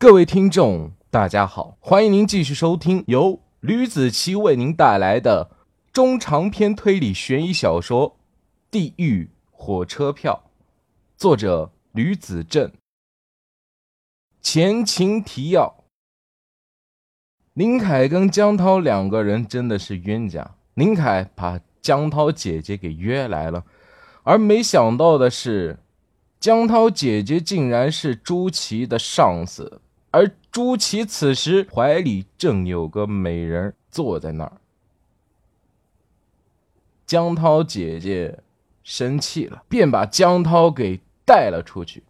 各位听众，大家好，欢迎您继续收听由吕子奇为您带来的中长篇推理悬疑小说《地狱火车票》，作者吕子正。前情提要：林凯跟江涛两个人真的是冤家。林凯把江涛姐姐给约来了，而没想到的是，江涛姐姐竟然是朱琪的上司。而朱祁此时怀里正有个美人坐在那儿，江涛姐姐生气了，便把江涛给带了出去。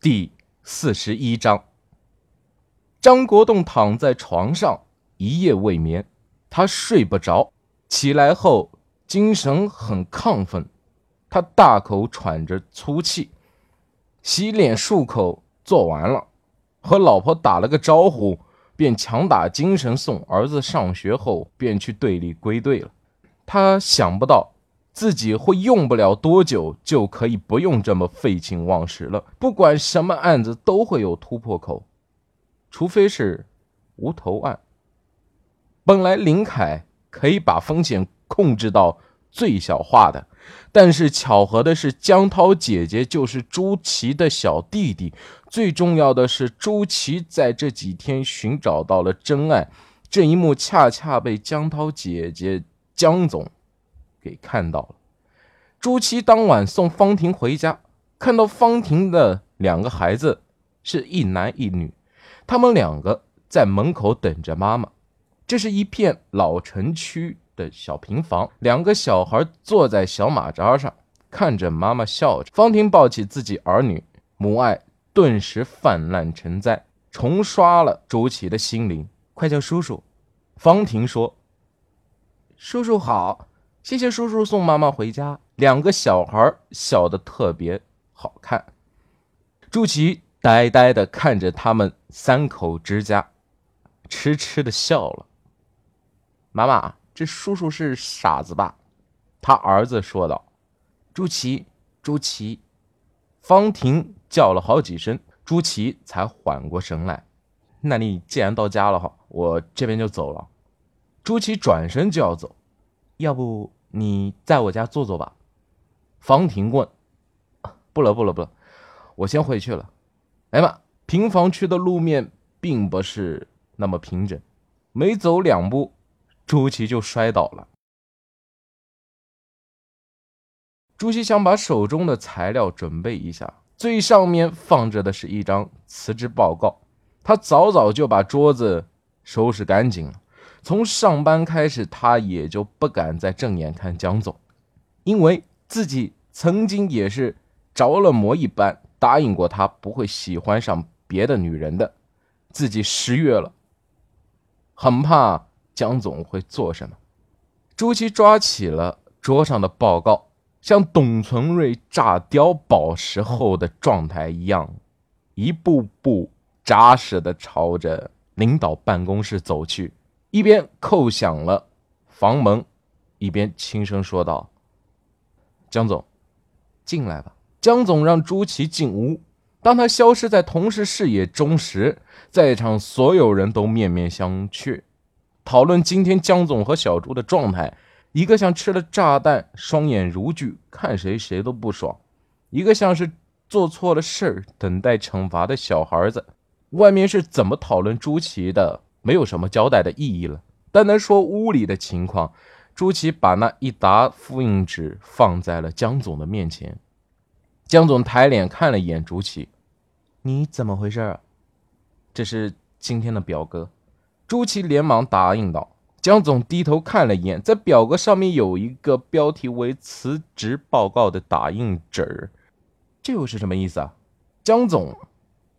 第四十一章，张国栋躺在床上一夜未眠，他睡不着，起来后精神很亢奋。他大口喘着粗气，洗脸漱口做完了，和老婆打了个招呼，便强打精神送儿子上学后，便去队里归队了。他想不到自己会用不了多久就可以不用这么废寝忘食了。不管什么案子都会有突破口，除非是无头案。本来林凯可以把风险控制到最小化的。但是巧合的是，江涛姐姐就是朱琪的小弟弟。最重要的是，朱琪在这几天寻找到了真爱，这一幕恰恰被江涛姐姐江总给看到了。朱琪当晚送方婷回家，看到方婷的两个孩子是一男一女，他们两个在门口等着妈妈。这是一片老城区。的小平房，两个小孩坐在小马扎上，看着妈妈笑着。方婷抱起自己儿女，母爱顿时泛滥成灾，重刷了周琦的心灵。快叫叔叔！方婷说：“叔叔好，谢谢叔叔送妈妈回家。”两个小孩笑得特别好看。朱琪呆呆地看着他们三口之家，痴痴地笑了。妈妈。叔叔是傻子吧？他儿子说道。朱琪，朱琪，方婷叫了好几声，朱琪才缓过神来。那你既然到家了哈，我这边就走了。朱琪转身就要走，要不你在我家坐坐吧？方婷问。不了，不了，不了，我先回去了。哎妈，平房区的路面并不是那么平整，没走两步。朱祁就摔倒了。朱祁想把手中的材料准备一下，最上面放着的是一张辞职报告。他早早就把桌子收拾干净了。从上班开始，他也就不敢再正眼看江总，因为自己曾经也是着了魔一般答应过他不会喜欢上别的女人的，自己失约了，很怕。江总会做什么？朱祁抓起了桌上的报告，像董存瑞炸碉堡时候的状态一样，一步步扎实的朝着领导办公室走去，一边叩响了房门，一边轻声说道：“江总，进来吧。”江总让朱祁进屋。当他消失在同事视野中时，在场所有人都面面相觑。讨论今天江总和小朱的状态，一个像吃了炸弹，双眼如炬，看谁谁都不爽；一个像是做错了事儿，等待惩罚的小孩子。外面是怎么讨论朱祁的，没有什么交代的意义了。单单说屋里的情况，朱祁把那一沓复印纸放在了江总的面前。江总抬脸看了一眼朱祁：“你怎么回事？”这是今天的表格。朱祁连忙答应道：“江总低头看了一眼，在表格上面有一个标题为‘辞职报告’的打印纸，这又是什么意思啊？”江总，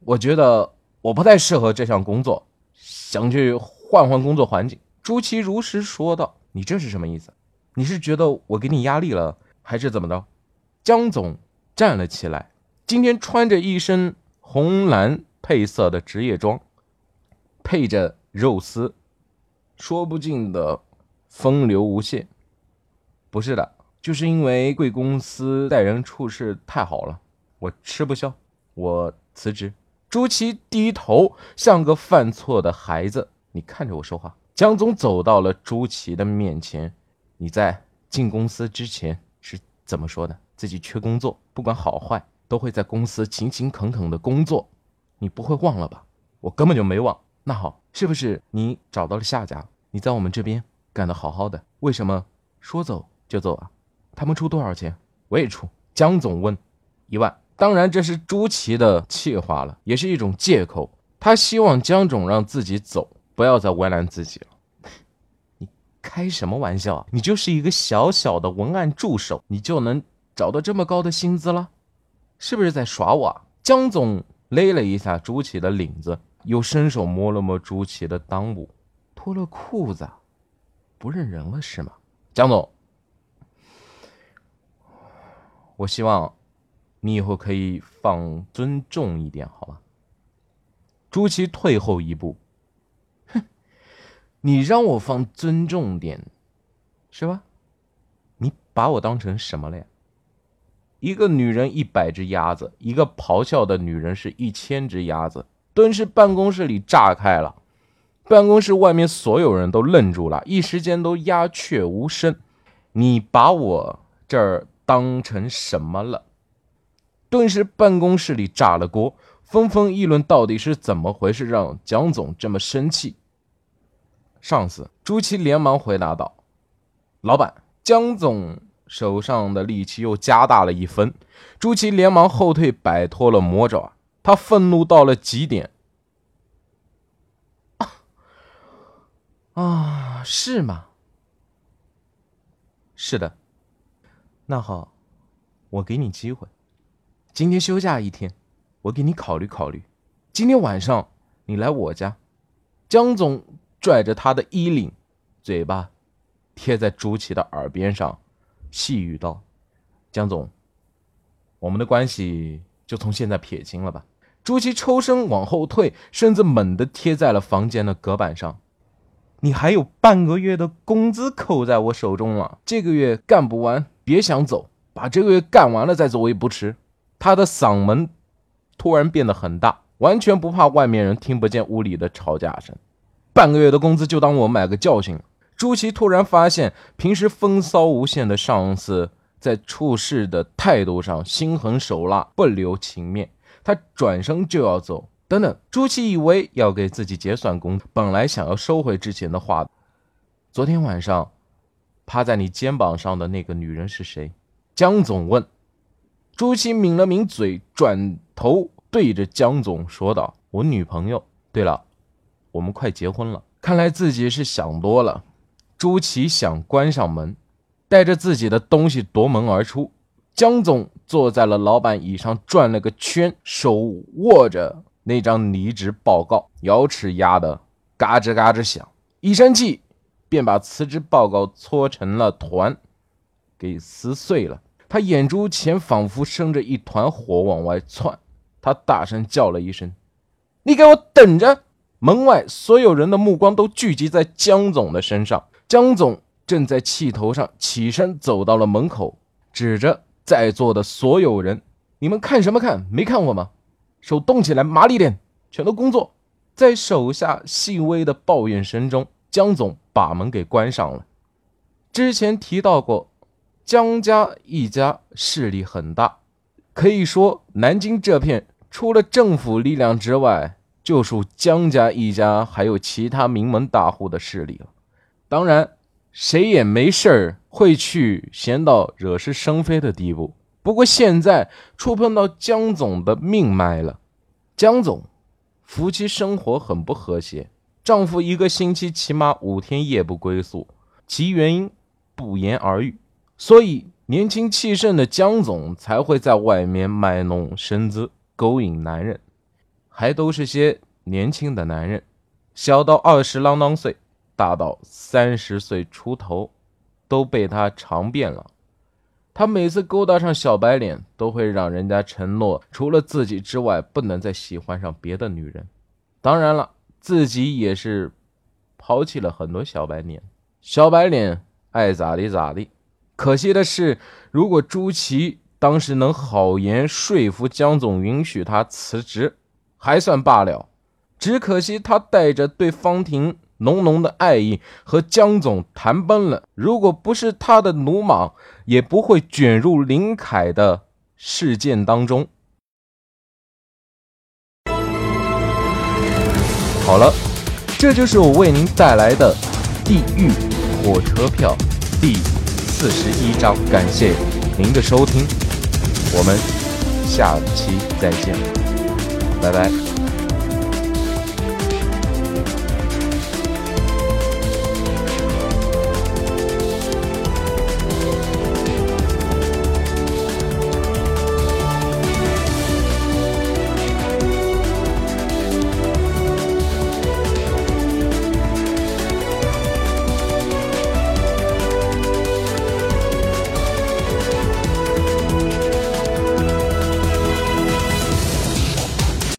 我觉得我不太适合这项工作，想去换换工作环境。”朱祁如实说道。“你这是什么意思？你是觉得我给你压力了，还是怎么着？”江总站了起来，今天穿着一身红蓝配色的职业装，配着。肉丝，说不尽的风流无限。不是的，就是因为贵公司待人处事太好了，我吃不消，我辞职。朱祁低头，像个犯错的孩子。你看着我说话。江总走到了朱祁的面前。你在进公司之前是怎么说的？自己缺工作，不管好坏，都会在公司勤勤恳恳的工作。你不会忘了吧？我根本就没忘。那好，是不是你找到了下家？你在我们这边干得好好的，为什么说走就走啊？他们出多少钱？我也出。江总问，一万。当然，这是朱祁的气话了，也是一种借口。他希望江总让自己走，不要再为难自己了。你开什么玩笑啊？你就是一个小小的文案助手，你就能找到这么高的薪资了？是不是在耍我？江总勒了一下朱祁的领子，又伸手摸了摸朱祁的裆部，脱了裤子，不认人了是吗？江总，我希望。你以后可以放尊重一点，好吧？朱祁退后一步，哼，你让我放尊重点，是吧？你把我当成什么了呀？一个女人一百只鸭子，一个咆哮的女人是一千只鸭子。顿时办公室里炸开了，办公室外面所有人都愣住了，一时间都鸦雀无声。你把我这儿当成什么了？顿时，办公室里炸了锅，纷纷议论到底是怎么回事，让蒋总这么生气。上司朱祁连忙回答道：“老板，江总手上的力气又加大了一分。”朱祁连忙后退，摆脱了魔爪。他愤怒到了极点。啊，是吗？是的。那好，我给你机会。今天休假一天，我给你考虑考虑。今天晚上你来我家。江总拽着他的衣领，嘴巴贴在朱祁的耳边上，细语道：“江总，我们的关系就从现在撇清了吧。”朱祁抽身往后退，身子猛地贴在了房间的隔板上。你还有半个月的工资扣在我手中了，这个月干不完别想走，把这个月干完了再走也不迟。他的嗓门突然变得很大，完全不怕外面人听不见屋里的吵架声。半个月的工资就当我买个教训。朱祁突然发现，平时风骚无限的上司在处事的态度上心狠手辣，不留情面。他转身就要走。等等，朱祁以为要给自己结算工，本来想要收回之前的话。昨天晚上趴在你肩膀上的那个女人是谁？江总问。朱祁抿了抿嘴，转头对着江总说道：“我女朋友。对了，我们快结婚了。看来自己是想多了。”朱祁想关上门，带着自己的东西夺门而出。江总坐在了老板椅上，转了个圈，手握着那张离职报告，牙齿压得嘎吱嘎吱响。一生气，便把辞职报告搓成了团，给撕碎了。他眼珠前仿佛生着一团火往外窜，他大声叫了一声：“你给我等着！”门外所有人的目光都聚集在江总的身上。江总正在气头上，起身走到了门口，指着在座的所有人：“你们看什么看？没看我吗？手动起来，麻利点，全都工作！”在手下细微的抱怨声中，江总把门给关上了。之前提到过。江家一家势力很大，可以说南京这片除了政府力量之外，就属江家一家还有其他名门大户的势力了。当然，谁也没事儿会去闲到惹是生非的地步。不过现在触碰到江总的命脉了。江总夫妻生活很不和谐，丈夫一个星期起码五天夜不归宿，其原因不言而喻。所以，年轻气盛的江总才会在外面卖弄身姿，勾引男人，还都是些年轻的男人，小到二十啷当岁，大到三十岁出头，都被他尝遍了。他每次勾搭上小白脸，都会让人家承诺，除了自己之外，不能再喜欢上别的女人。当然了，自己也是抛弃了很多小白脸，小白脸爱咋地咋地。可惜的是，如果朱祁当时能好言说服江总允许他辞职，还算罢了。只可惜他带着对方婷浓浓的爱意和江总谈崩了。如果不是他的鲁莽，也不会卷入林凯的事件当中。好了，这就是我为您带来的《地狱火车票》第四十一章。感谢您的收听。我们下期再见，拜拜。